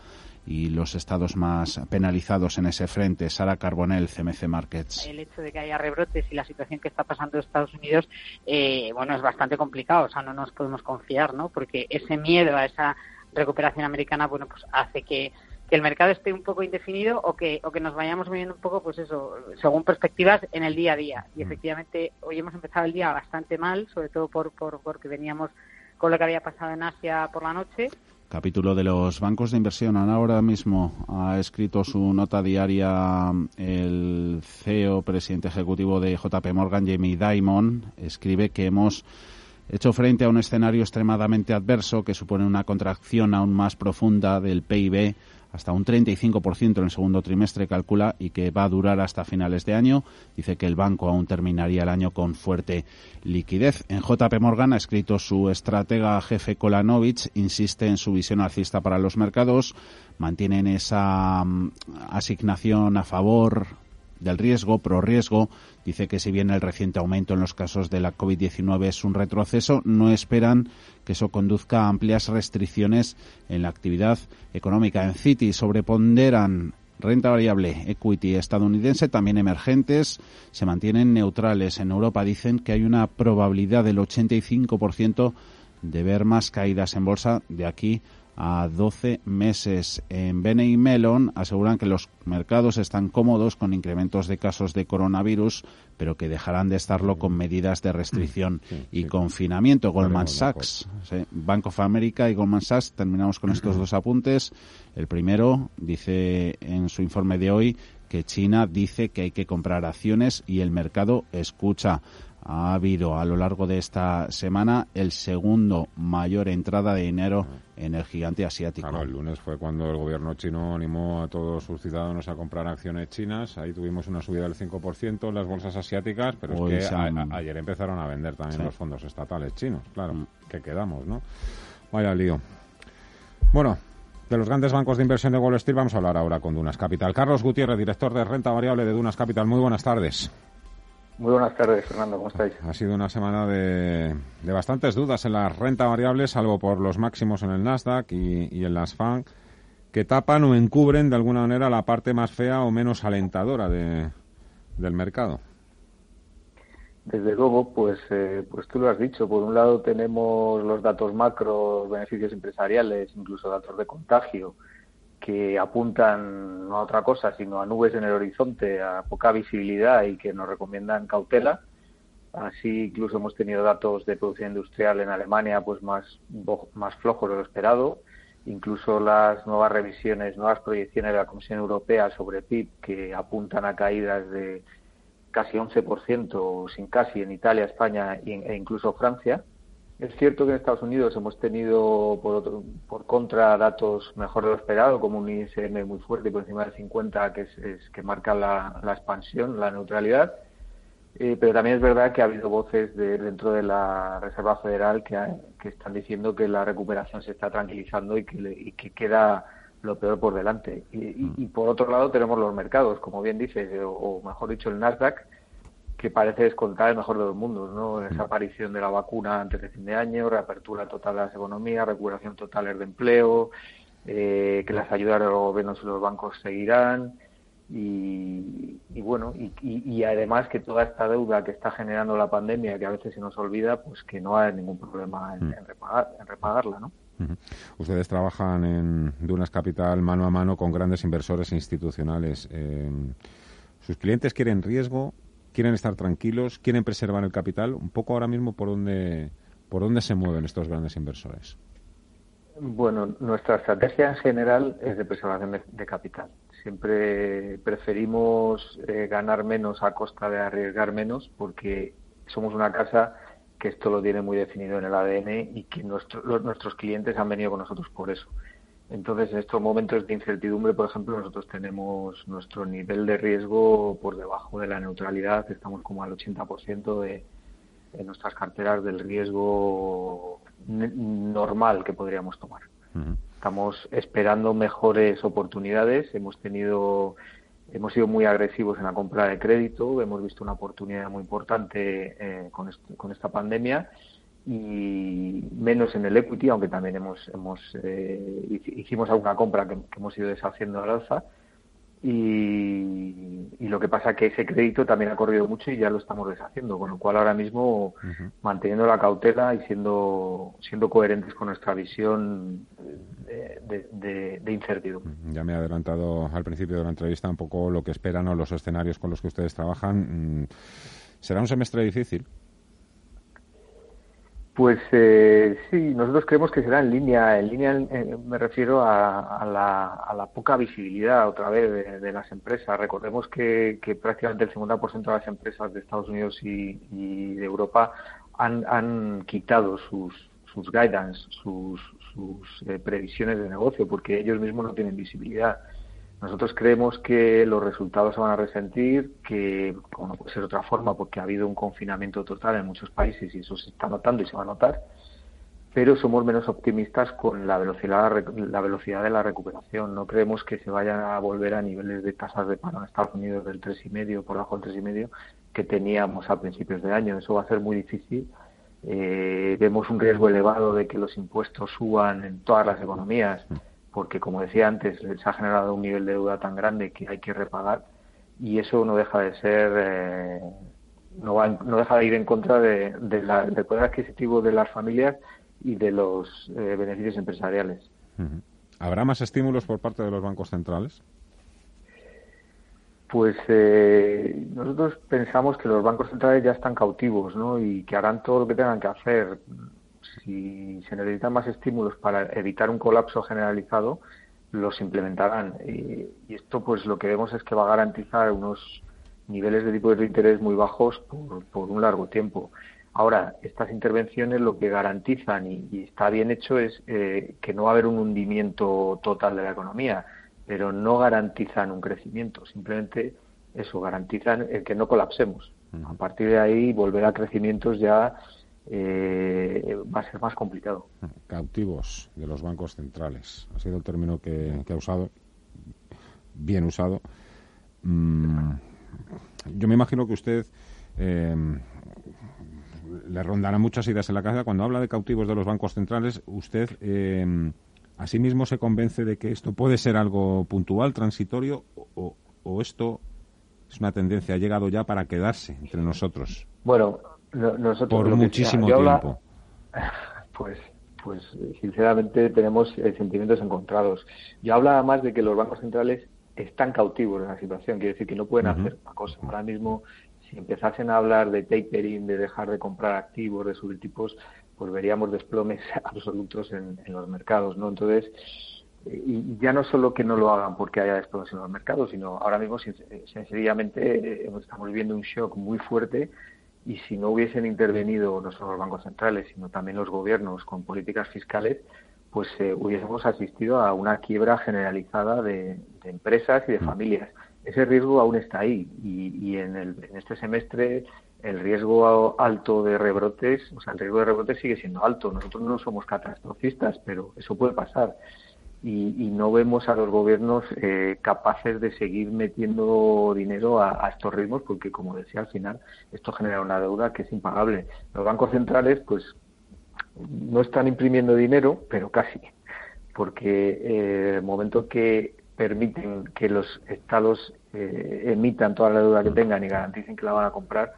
y los estados más penalizados en ese frente. Sara Carbonell, CMC Markets. El hecho de que haya rebrotes y la situación que está pasando en Estados Unidos, eh, bueno, es bastante complicado. O sea, no nos podemos confiar, ¿no? Porque ese miedo a esa recuperación americana, bueno, pues hace que, que el mercado esté un poco indefinido o que, o que nos vayamos moviendo un poco, pues eso, según perspectivas en el día a día. Y mm. efectivamente, hoy hemos empezado el día bastante mal, sobre todo por, por porque veníamos con lo que había pasado en Asia por la noche capítulo de los bancos de inversión. Ahora mismo ha escrito su nota diaria el CEO, presidente ejecutivo de JP Morgan, Jamie Dimon. Escribe que hemos hecho frente a un escenario extremadamente adverso que supone una contracción aún más profunda del PIB hasta un 35% en el segundo trimestre, calcula, y que va a durar hasta finales de año. Dice que el banco aún terminaría el año con fuerte liquidez. En JP Morgan ha escrito su estratega jefe Kolanovich, insiste en su visión alcista para los mercados, mantienen esa mm, asignación a favor del riesgo, pro riesgo. Dice que si bien el reciente aumento en los casos de la COVID-19 es un retroceso, no esperan que eso conduzca a amplias restricciones en la actividad económica. En Citi sobreponderan renta variable, equity estadounidense, también emergentes, se mantienen neutrales. En Europa dicen que hay una probabilidad del 85% de ver más caídas en bolsa de aquí a 12 meses. En Bene y Melon aseguran que los mercados están cómodos con incrementos de casos de coronavirus, pero que dejarán de estarlo con medidas de restricción mm, y confinamiento. Goldman Sachs, Bank of America y Goldman Sachs, terminamos con estos dos apuntes. El primero dice en su informe de hoy que China dice que hay que comprar acciones y el mercado escucha ha habido a lo largo de esta semana el segundo mayor entrada de dinero en el gigante asiático. Claro, el lunes fue cuando el gobierno chino animó a todos sus ciudadanos a comprar acciones chinas. Ahí tuvimos una subida del 5% en las bolsas asiáticas, pero es que ayer empezaron a vender también los fondos estatales chinos. Claro, mm. que quedamos, ¿no? Vaya lío. Bueno, de los grandes bancos de inversión de Wall Street vamos a hablar ahora con Dunas Capital. Carlos Gutiérrez, director de renta variable de Dunas Capital. Muy buenas tardes. Muy buenas tardes, Fernando, ¿cómo estáis? Ha sido una semana de, bastantes dudas en la renta variable, salvo por los máximos en el Nasdaq y, en las FAN, que tapan o encubren de alguna manera la parte más fea o menos alentadora de, del mercado. Desde luego, pues, eh, pues tú lo has dicho. Por un lado tenemos los datos macro, beneficios empresariales, incluso datos de contagio, que apuntan no a otra cosa, sino a nubes en el horizonte, a poca visibilidad y que nos recomiendan cautela. Así incluso hemos tenido datos de producción industrial en Alemania pues más, más flojos de lo esperado. Incluso las nuevas revisiones, nuevas proyecciones de la Comisión Europea sobre PIB que apuntan a caídas de casi 11%, sin casi, en Italia, España e incluso Francia. Es cierto que en Estados Unidos hemos tenido, por, por contra, datos mejor de lo esperado, como un ISM muy fuerte por encima del 50, que, es, que marca la, expansión, la neutralidad. Eh, pero también es verdad que ha habido voces de, dentro de la Reserva Federal que, que están diciendo que la recuperación se está tranquilizando y que, y que queda lo peor por delante. Y, y, por otro lado tenemos los mercados, como bien dices, o, o mejor dicho el Nasdaq, que parece descontar el mejor de los mundos, ¿no? Esa aparición de la vacuna antes de fin de año, reapertura total de las economías, recuperación total de empleo, eh, que las ayudas de los gobiernos y los bancos seguirán y, bueno, y, además que toda esta deuda que está generando la pandemia, que a veces se nos olvida, pues que no hay ningún problema en, mm. repagarla, ¿no? Ustedes trabajan en Dunas Capital mano a mano con grandes inversores institucionales. Eh, ¿Sus clientes quieren riesgo? ¿Quieren estar tranquilos? ¿Quieren preservar el capital? Un poco ahora mismo por dónde, por dónde se mueven estos grandes inversores. Bueno, nuestra estrategia en general es de preservación de, capital. Siempre preferimos eh, ganar menos a costa de arriesgar menos porque somos una casa que esto lo tiene muy definido en el ADN y que nuestros clientes han venido con nosotros por eso. Entonces, en estos momentos de incertidumbre, por ejemplo, nosotros tenemos nuestro nivel de riesgo por debajo de la neutralidad, estamos como al 80% de, de nuestras carteras del riesgo normal que podríamos tomar. Estamos esperando mejores oportunidades. Hemos tenido, hemos sido muy agresivos en la compra de crédito. Hemos visto una oportunidad muy importante eh, con, con, esta pandemia y menos en el equity, aunque también hemos, hemos eh, hicimos alguna compra que, que hemos ido deshaciendo al alza y, lo que pasa es que ese crédito también ha corrido mucho y ya lo estamos deshaciendo, con lo cual ahora mismo manteniendo la cautela y siendo siendo coherentes con nuestra visión de, incertidumbre. Ya me he adelantado al principio de la entrevista un poco lo que esperan o los escenarios con los que ustedes trabajan. Mm, ¿Será un semestre difícil? Pues eh, sí, nosotros creemos que será en línea. En línea eh, me refiero a, la, poca visibilidad otra vez de, las empresas. Recordemos que, prácticamente el 50% de las empresas de Estados Unidos y, de Europa han, quitado sus, sus guidance, sus, eh, previsiones de negocio, porque ellos mismos no tienen visibilidad. Nosotros creemos que los resultados se van a resentir, que como no puede ser de otra forma, porque ha habido un confinamiento total en muchos países y eso se está notando y se va a notar, pero somos menos optimistas con la velocidad, la velocidad de la recuperación. No creemos que se vayan a volver a niveles de tasas de paro en Estados Unidos del 3,5, por debajo del 3,5, que teníamos a principios de año. Eso va a ser muy difícil. Eh, vemos un riesgo elevado de que los impuestos suban en todas las economías porque como decía antes, se ha generado un nivel de deuda tan grande que hay que repagar y eso no deja de ser, eh, no, no deja de ir en contra de, del poder adquisitivo de las familias y de los eh, beneficios empresariales. ¿Habrá más estímulos por parte de los bancos centrales? Pues eh, nosotros pensamos que los bancos centrales ya están cautivos ¿no? y que harán todo lo que tengan que hacer si se necesitan más estímulos para evitar un colapso generalizado, los implementarán. Y, esto, pues, lo que vemos es que va a garantizar unos niveles de tipo de interés muy bajos por, un largo tiempo. Ahora, estas intervenciones lo que garantizan, y, está bien hecho, es eh, que no va a haber un hundimiento total de la economía, pero no garantizan un crecimiento. Simplemente eso, garantizan el que no colapsemos. A partir de ahí, volver a crecimientos ya eh, va a ser más complicado. Cautivos de los bancos centrales. Ha sido el término que, ha usado, bien usado. Mm, yo me imagino que usted eh, le rondará muchas ideas en la cabeza. Cuando habla de cautivos de los bancos centrales, usted eh, asimismo se convence de que esto puede ser algo puntual, transitorio, o, o esto es una tendencia, ha llegado ya para quedarse entre nosotros. Bueno, nosotros, por muchísimo tiempo. pues, pues sinceramente tenemos eh, sentimientos encontrados. Yo hablaba más de que los bancos centrales están cautivos en la situación, quiere decir que no pueden hacer una cosa. Ahora mismo, si empezasen a hablar de tapering, de dejar de comprar activos, de subir tipos, pues veríamos desplomes absolutos en, los mercados, ¿no? Entonces, y ya no solo que no lo hagan porque haya desplomes en los mercados, sino ahora mismo sencillamente eh, estamos viviendo un shock muy fuerte y si no hubiesen intervenido no solo los bancos centrales, sino también los gobiernos con políticas fiscales, pues eh, hubiésemos asistido a una quiebra generalizada de, empresas y de mm. familias. Ese riesgo aún está ahí y, en, el, en este semestre el riesgo alto de rebrotes, o sea, el riesgo de rebrotes sigue siendo alto. Nosotros no somos catastrofistas, pero eso puede pasar. Y, no vemos a los gobiernos eh, capaces de seguir metiendo dinero a, estos ritmos porque, como decía, al final esto genera una deuda que es impagable. Los bancos centrales, pues, no están imprimiendo dinero, pero casi, porque eh, el momento que permiten que los estados eh, emitan toda la deuda que tengan y garanticen que la van a comprar,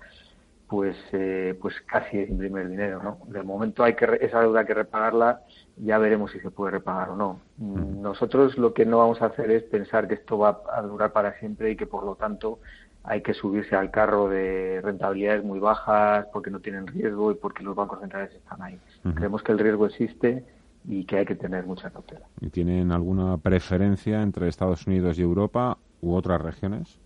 pues eh, pues casi es imprimir dinero, ¿no? De momento hay que esa deuda hay que repagarla, ya veremos si se puede repagar o no. Nosotros lo que no vamos a hacer es pensar que esto va a durar para siempre y que por lo tanto hay que subirse al carro de rentabilidades muy bajas porque no tienen riesgo y porque los bancos centrales están ahí. Creemos que el riesgo existe y que hay que tener mucha cautela. ¿Y tienen alguna preferencia entre Estados Unidos y Europa u otras regiones?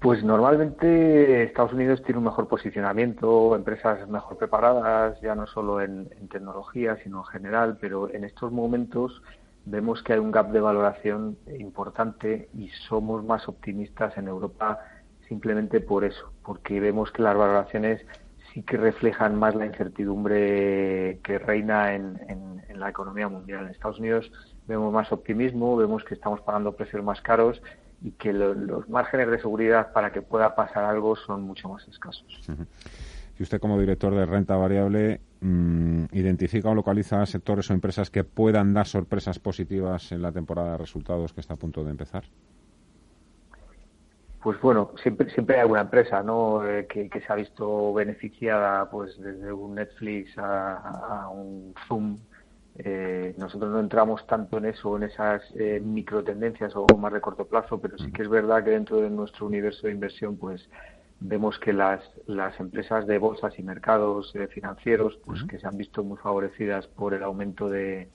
Pues normalmente Estados Unidos tiene un mejor posicionamiento, empresas mejor preparadas, ya no solo en, tecnología, sino en general, pero en estos momentos vemos que hay un gap de valoración importante y somos más optimistas en Europa simplemente por eso, porque vemos que las valoraciones sí que reflejan más la incertidumbre que reina en, en la economía mundial. En Estados Unidos vemos más optimismo, vemos que estamos pagando precios más caros y que los márgenes de seguridad para que pueda pasar algo son mucho más escasos. Si usted como director de renta variable mm, identifica o localiza sectores o empresas que puedan dar sorpresas positivas en la temporada de resultados que está a punto de empezar. Pues bueno, siempre siempre hay alguna empresa, ¿no? Eh, que, se ha visto beneficiada, pues desde un Netflix a un Zoom eh, nosotros no entramos tanto en eso, en esas eh, micro tendencias o más de corto plazo, pero sí que es verdad que dentro de nuestro universo de inversión, pues vemos que las, las empresas de bolsas y mercados eh, financieros, pues que se han visto muy favorecidas por el aumento de,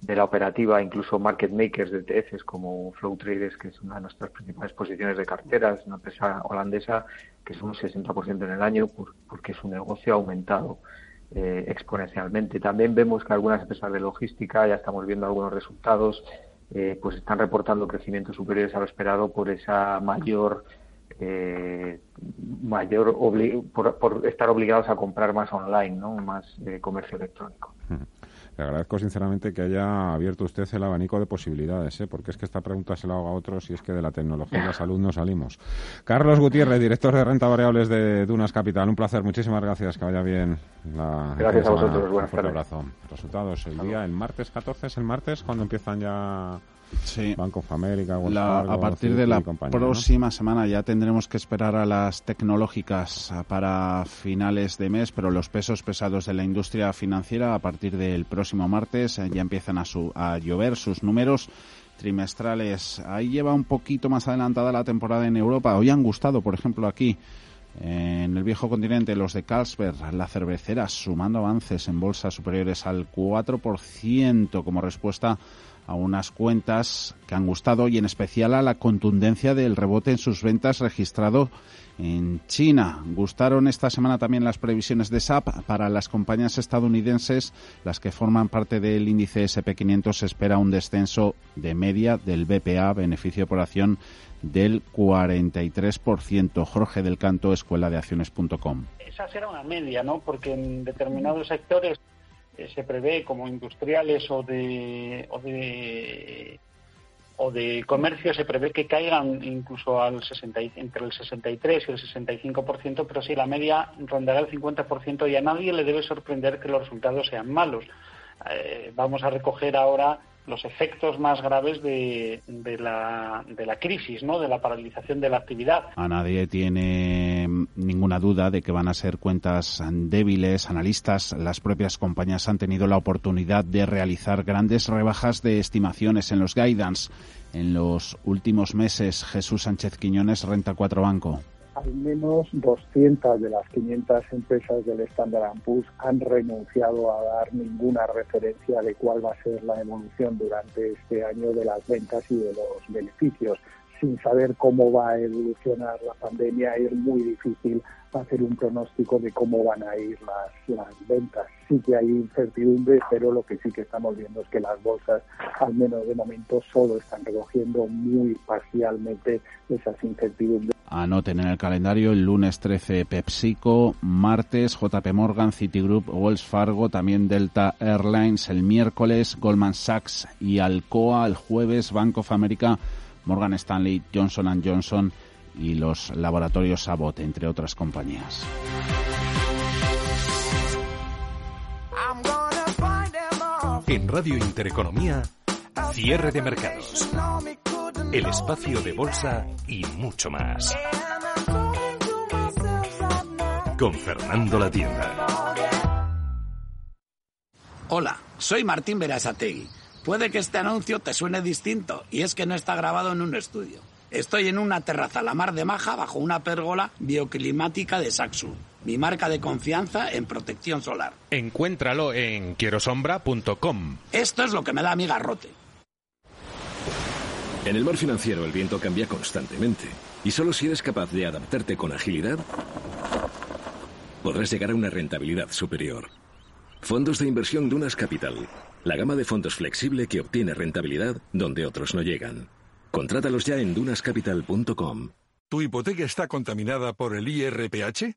de la operativa, incluso market makers de ETFs como Flow Traders, que es una de nuestras principales posiciones de carteras, una empresa holandesa que es un 60% en el año porque su negocio ha aumentado eh, exponencialmente. También vemos que algunas empresas de logística, ya estamos viendo algunos resultados, eh, pues están reportando crecimientos superiores a lo esperado por esa mayor eh, mayor por, estar obligados a comprar más online, ¿no? más comercio electrónico. Le agradezco sinceramente que haya abierto usted el abanico de posibilidades, ¿eh? porque es que esta pregunta se la hago a otros y es que de la tecnología y la salud no salimos. Carlos Gutiérrez, director de renta variables de Dunas Capital. Un placer, muchísimas gracias, que vaya bien. La gracias a vosotros, buenas tardes. abrazo. Resultados el día, el martes 14 es el martes cuando empiezan ya Sí. Banco of America, a partir de la próxima semana ya tendremos que esperar a las tecnológicas para finales de mes, pero los pesos pesados de la industria financiera a partir del próximo martes eh, ya empiezan a, a llover sus números trimestrales. Ahí lleva un poquito más adelantada la temporada en Europa. Hoy han gustado, por ejemplo, aquí en el viejo continente, los de Carlsberg, la cervecera, sumando avances en bolsas superiores al 4% como respuesta a unas cuentas que han gustado y en especial a la contundencia del rebote en sus ventas registrado en China. Gustaron esta semana también las previsiones de SAP para las compañías estadounidenses, las que forman parte del índice SP500. Se espera un descenso de media del BPA, beneficio por acción, del 43%. Jorge del Canto, escuela de acciones.com. Esa será una media, ¿no? Porque en determinados sectores se prevé como industriales o de, o de o de comercio se prevé que caigan incluso al 60, entre el 63 y el 65%, pero si la media rondará el 50% y a nadie le debe sorprender que los resultados sean malos. Eh, vamos a recoger ahora los efectos más graves de, de, la, de la crisis, ¿no? de la paralización de la actividad. A nadie tiene ninguna duda de que van a ser cuentas débiles, analistas. Las propias compañías han tenido la oportunidad de realizar grandes rebajas de estimaciones en los guidance. En los últimos meses, Jesús Sánchez Quiñones, Renta 4 Banco al menos 200 de las 500 empresas del Standard Poor's han renunciado a dar ninguna referencia de cuál va a ser la evolución durante este año de las ventas y de los beneficios. Sin saber cómo va a evolucionar la pandemia es muy difícil hacer un pronóstico de cómo van a ir las, las ventas. Sí que hay incertidumbre, pero lo que sí que estamos viendo es que las bolsas, al menos de momento, solo están recogiendo muy parcialmente esas incertidumbres. Anoten en el calendario el lunes 13 PepsiCo, martes JP Morgan, Citigroup, Wells Fargo, también Delta Airlines, el miércoles Goldman Sachs y Alcoa, el jueves Bank of America, Morgan Stanley, Johnson Johnson y los laboratorios Abbott, entre otras compañías. En Radio Intereconomía, cierre de mercados, el espacio de bolsa y mucho más. Con Fernando La Tienda. Hola, soy Martín Berasategui. Puede que este anuncio te suene distinto y es que no está grabado en un estudio. Estoy en una terraza la mar de maja bajo una pérgola bioclimática de Saxo, mi marca de confianza en protección solar. Encuéntralo en quierosombra.com. Esto es lo que me da mi garrote. En el mar financiero el viento cambia constantemente y solo si eres capaz de adaptarte con agilidad podrás llegar a una rentabilidad superior. Fondos de inversión Dunas Capital, la gama de fondos flexible que obtiene rentabilidad donde otros no llegan. Contrátalos ya en dunascapital.com. ¿Tu hipoteca está contaminada por el IRPH?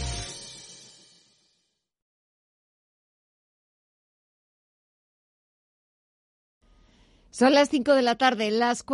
Son las 5 de la tarde, las 4.